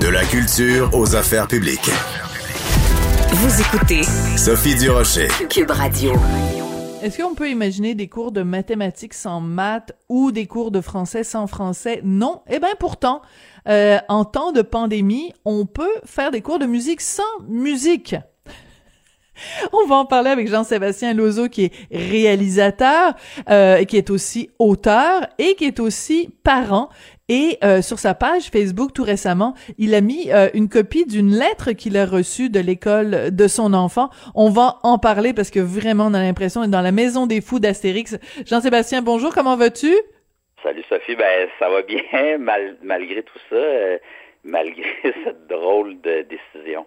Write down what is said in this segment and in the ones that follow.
De la culture aux affaires publiques. Vous écoutez Sophie Durocher. Cube Radio. Est-ce qu'on peut imaginer des cours de mathématiques sans maths ou des cours de français sans français? Non. Eh bien, pourtant, euh, en temps de pandémie, on peut faire des cours de musique sans musique. On va en parler avec Jean-Sébastien Lozo, qui est réalisateur, euh, qui est aussi auteur et qui est aussi parent. Et euh, sur sa page Facebook, tout récemment, il a mis euh, une copie d'une lettre qu'il a reçue de l'école de son enfant. On va en parler parce que vraiment, on a l'impression d'être dans la maison des fous d'Astérix. Jean-Sébastien, bonjour, comment vas-tu? Salut Sophie, ben ça va bien malgré tout ça, euh, malgré cette drôle de décision.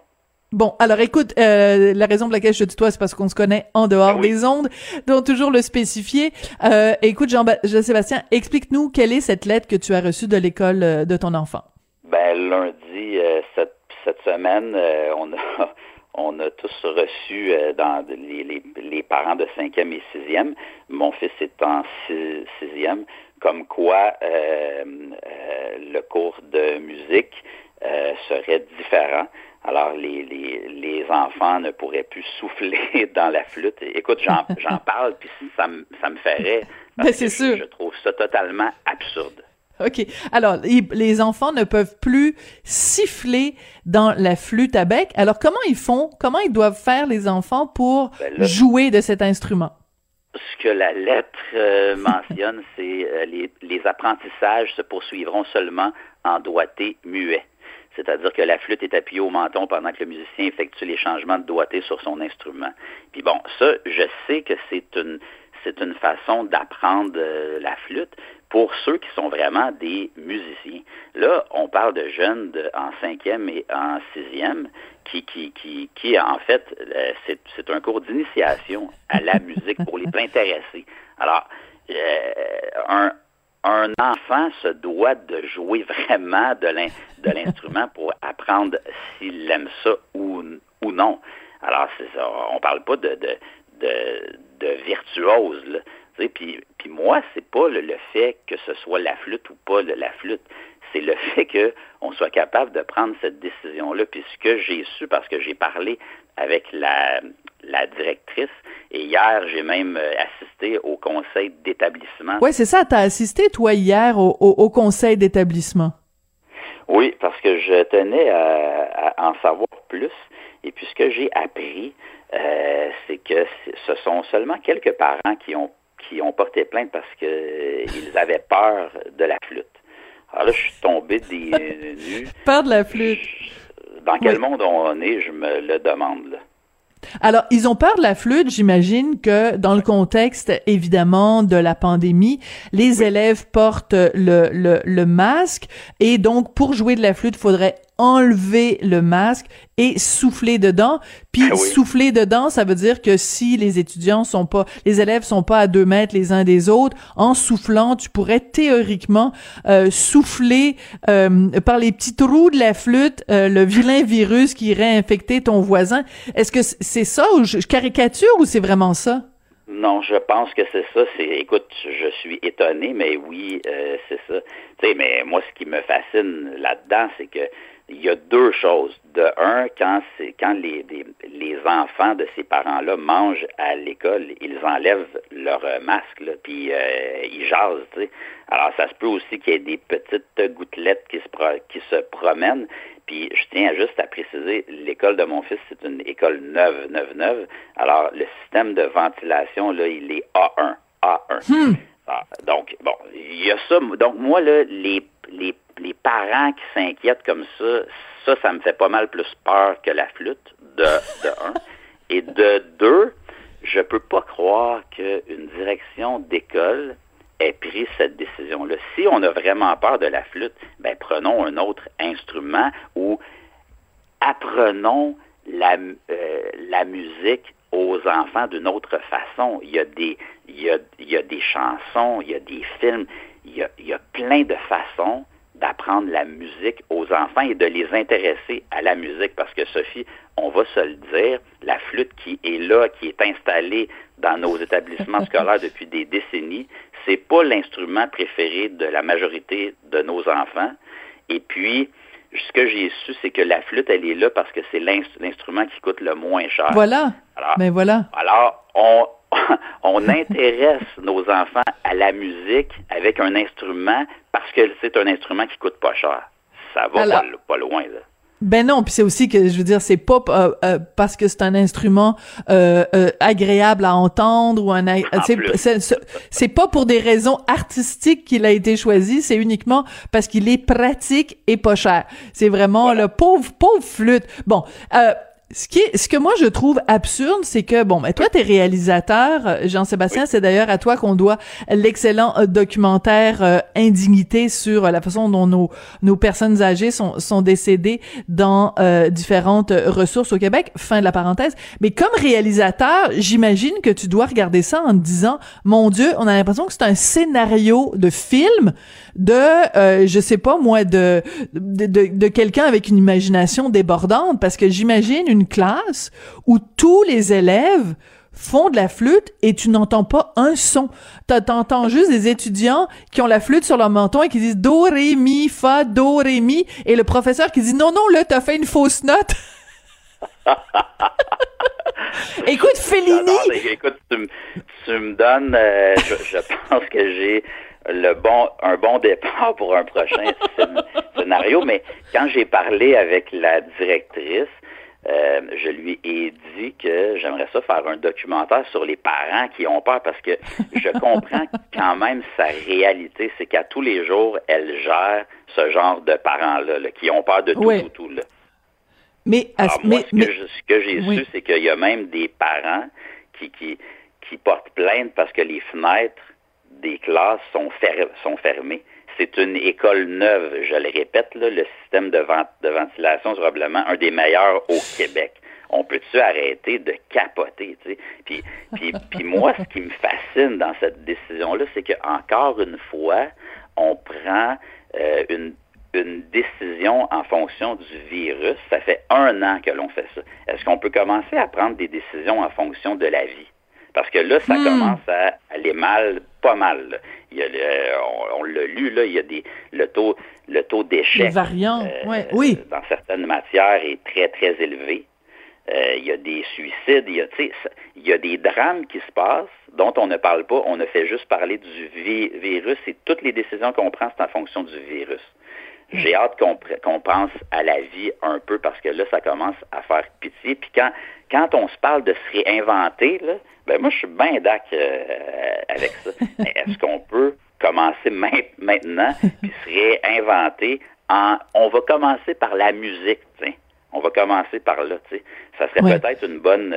Bon, alors écoute, euh, la raison pour laquelle je te tutoie, c'est parce qu'on se connaît en dehors ah des ondes, donc toujours le spécifier. Euh, écoute, Jean-Sébastien, explique-nous quelle est cette lettre que tu as reçue de l'école euh, de ton enfant. Ben lundi cette, cette semaine, on a on a tous reçu dans les, les, parents de cinquième et sixième. Mon fils est en sixième, comme quoi le cours de musique serait différent. Alors, les, les, les, enfants ne pourraient plus souffler dans la flûte. Écoute, j'en, j'en parle, puis ça, me, ça me ferait. Ben, c'est sûr. Je trouve ça totalement absurde. OK. Alors, les enfants ne peuvent plus siffler dans la flûte à bec. Alors, comment ils font? Comment ils doivent faire, les enfants, pour ben jouer de cet instrument? Ce que la lettre euh, mentionne, c'est euh, les, les apprentissages se poursuivront seulement en doigté muet c'est-à-dire que la flûte est appuyée au menton pendant que le musicien effectue les changements de doigté sur son instrument. Puis bon, ça, je sais que c'est une c'est une façon d'apprendre euh, la flûte pour ceux qui sont vraiment des musiciens. Là, on parle de jeunes en cinquième et en sixième qui, qui, qui, qui en fait, euh, c'est un cours d'initiation à la musique pour les intéresser. Alors, euh, un, un enfant se doit de jouer vraiment de l'instrument pour apprendre s'il aime ça ou, non. Alors, c'est ça. On parle pas de virtuose. Là. Puis, puis moi, c'est pas le, fait que ce soit la flûte ou pas la flûte. C'est le fait qu'on soit capable de prendre cette décision-là. Puis ce que j'ai su, parce que j'ai parlé avec la, la directrice. Et hier, j'ai même euh, assisté au conseil d'établissement. Oui, c'est ça. Tu as assisté, toi, hier, au, au, conseil d'établissement? Oui, parce que je tenais à, en savoir plus. Et puis, ce que j'ai appris, euh, c'est que ce sont seulement quelques parents qui ont, qui ont porté plainte parce qu'ils avaient peur de la flûte. Alors là, je suis tombé des nues. Peur de la flûte. Dans quel monde on est, je me le demande. Alors, ils ont peur de la flûte, j'imagine que dans le contexte, évidemment, de la pandémie, les élèves portent le, le, le masque. Et donc, pour jouer de la flûte, il faudrait enlever le masque et souffler dedans. Puis ah souffler dedans, ça veut dire que si les étudiants sont pas, les élèves sont pas à deux mètres les uns des autres, en soufflant, tu pourrais théoriquement euh, souffler euh, par les petits trous de la flûte euh, le vilain virus qui irait infecter ton voisin. Est-ce que c'est ça ou je caricature ou c'est vraiment ça? Non, je pense que c'est ça. C'est, écoute, je suis étonné, mais oui, c'est ça. Tu sais, mais moi, ce qui me fascine là-dedans, c'est que il y a deux choses. De un, quand quand les, les, enfants de ces parents-là mangent à l'école, ils enlèvent leur masque, là, puis euh, ils jasent. Alors, ça se peut aussi qu'il y ait des petites gouttelettes qui se, qui se promènent. Puis, je tiens juste à préciser, l'école de mon fils, c'est une école neuve, neuve, neuve. Alors, le système de ventilation, là, il est A1. A1. Hmm. Ah, donc, bon, il y a ça. Donc, moi, là, les les parents qui s'inquiètent comme ça, ça, ça me fait pas mal plus peur que la flûte, de, de un. Et de deux, je peux pas croire qu'une direction d'école ait pris cette décision-là. Si on a vraiment peur de la flûte, ben prenons un autre instrument ou apprenons la, euh, la musique aux enfants d'une autre façon. Il y a des, il y a, il y a des chansons, il y a des films, il y a, il y a plein de façons d'apprendre la musique aux enfants et de les intéresser à la musique. Parce que Sophie, on va se le dire, la flûte qui est là, qui est installée dans nos établissements scolaires depuis des décennies, c'est pas l'instrument préféré de la majorité de nos enfants. Et puis, ce que j'ai su, c'est que la flûte, elle est là parce que c'est l'instrument qui coûte le moins cher. Voilà. Alors, ben voilà. Alors, on, on intéresse nos enfants à la musique avec un instrument parce que c'est un instrument qui coûte pas cher. Ça va pas, pas loin, là. Ben non, puis c'est aussi que je veux dire, c'est pas euh, euh, parce que c'est un instrument euh, agréable à entendre ou un c'est pas pour des raisons artistiques qu'il a été choisi, c'est uniquement parce qu'il est pratique et pas cher. C'est vraiment le pauvre pauvre flûte. Bon, ce qui ce que moi je trouve absurde, c'est que bon, mais toi t'es réalisateur, euh, Jean-Sébastien, c'est d'ailleurs à toi qu'on doit l'excellent euh, documentaire euh, Indignité sur la façon dont nos nos personnes âgées sont sont décédées dans différentes ressources au Québec. Fin de la parenthèse. Mais comme réalisateur, j'imagine que tu dois regarder ça en te disant, mon Dieu, on a l'impression que c'est un scénario de film de, je sais pas moi, de de, de, de quelqu'un avec une imagination débordante, parce que j'imagine une classe où tous les élèves font de la flûte et tu n'entends pas un son. T'entends juste des étudiants qui ont la flûte sur leur menton et qui disent do, ré, mi, fa, do, ré, mi et le professeur qui dit non, non, là, t'as fait une fausse note. écoute, Fellini. écoute, tu, me donnes, euh, je, pense que j'ai le bon, un bon départ pour un prochain scénario, mais quand j'ai parlé avec la directrice, euh, je lui ai dit que j'aimerais ça faire un documentaire sur les parents qui ont peur parce que je comprends quand même sa réalité, c'est qu'à tous les jours, elle gère ce genre de parents-là, qui ont peur de tout, tout, tout. Là. Mais, moi, ce que j'ai su, c'est qu'il y a même des parents qui, qui, qui portent plainte parce que les fenêtres des classes sont, sont fermées c'est une école neuve, je le répète, le système de, de ventilation probablement un des meilleurs au Québec. On peut-tu arrêter de capoter, tu sais? Puis, puis, puis moi, ce qui me fascine dans cette décision-là, c'est qu'encore une fois, on prend euh, une, une décision en fonction du virus. Ça fait un an que l'on fait ça. Est-ce qu'on peut commencer à prendre des décisions en fonction de la vie? Parce que là, ça hmm. commence à aller mal, pas mal. Il y a on, l'a lu, là, il y a des, le taux, le taux d'échec variants, euh, oui. dans certaines matières est très, très élevé. Euh, il y a des suicides, il y a, il y a des drames qui se passent dont on ne parle pas. On ne fait juste parler du virus et toutes les décisions qu'on prend, c'est en fonction du virus. J'ai hâte qu'on pense à la vie un peu parce que là, ça commence à faire pitié. Puis quand, quand on se parle de se réinventer, là, ben moi, je suis bien d'accord euh, avec ça. Mais est-ce qu'on peut commencer maintenant puis se réinventer en... On va commencer par la musique, tiens. On va commencer par là, tu sais. Ça serait peut-être une bonne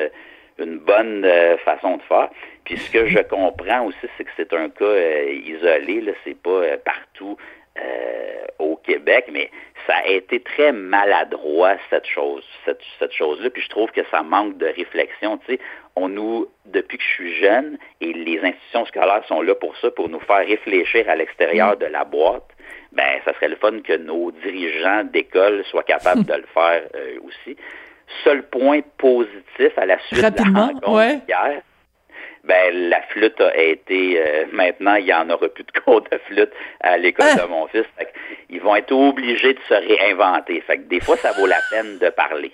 une bonne euh, façon de faire. Puis ce que je comprends aussi, c'est que c'est un cas euh, isolé, là, c'est pas partout euh, au Québec, mais ça a été très maladroit cette chose, cette, cette chose-là. Puis je trouve que ça manque de réflexion. Tu sais, on nous, depuis que je suis jeune, et les institutions scolaires sont là pour ça, pour nous faire réfléchir à l'extérieur mm. de la boîte. Ben, ça serait le fun que nos dirigeants d'école soient capables de le faire euh, aussi. Seul point positif à la suite de la rencontre hier, ben la flûte a été euh, maintenant il y en aura plus de cours de flûte à l'école ah! de mon fils. ils vont être obligés de se réinventer. Fait que des fois ça vaut la peine de parler.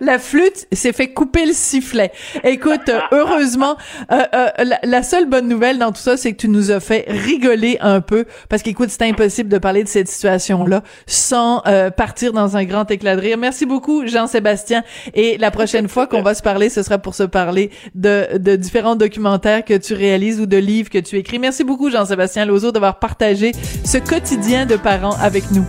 La flûte s'est fait couper le sifflet. Écoute, euh, heureusement, euh, euh, la, seule bonne nouvelle dans tout ça, c'est que tu nous as fait rigoler un peu, parce qu'écoute, c'est impossible de parler de cette situation-là sans partir dans un grand éclat de rire. Merci beaucoup, Jean-Sébastien. Et la prochaine fois qu'on va se parler, ce sera pour se parler de, de différents documentaires que tu réalises ou de livres que tu écris. Merci beaucoup, Jean-Sébastien Lozo, d'avoir partagé ce quotidien de parents avec nous.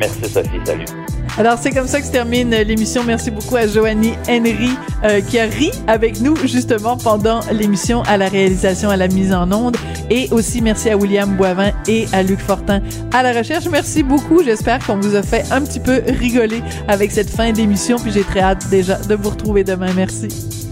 Merci, Sophie. Salut. Alors, c'est comme ça que se termine l'émission. Merci beaucoup à Joanie Henry euh, qui a ri avec nous justement pendant l'émission à la réalisation, à la mise en onde. Et aussi merci à William Boivin et à Luc Fortin à la recherche. Merci beaucoup. J'espère qu'on vous a fait un petit peu rigoler avec cette fin d'émission. Puis j'ai très hâte déjà de vous retrouver demain. Merci.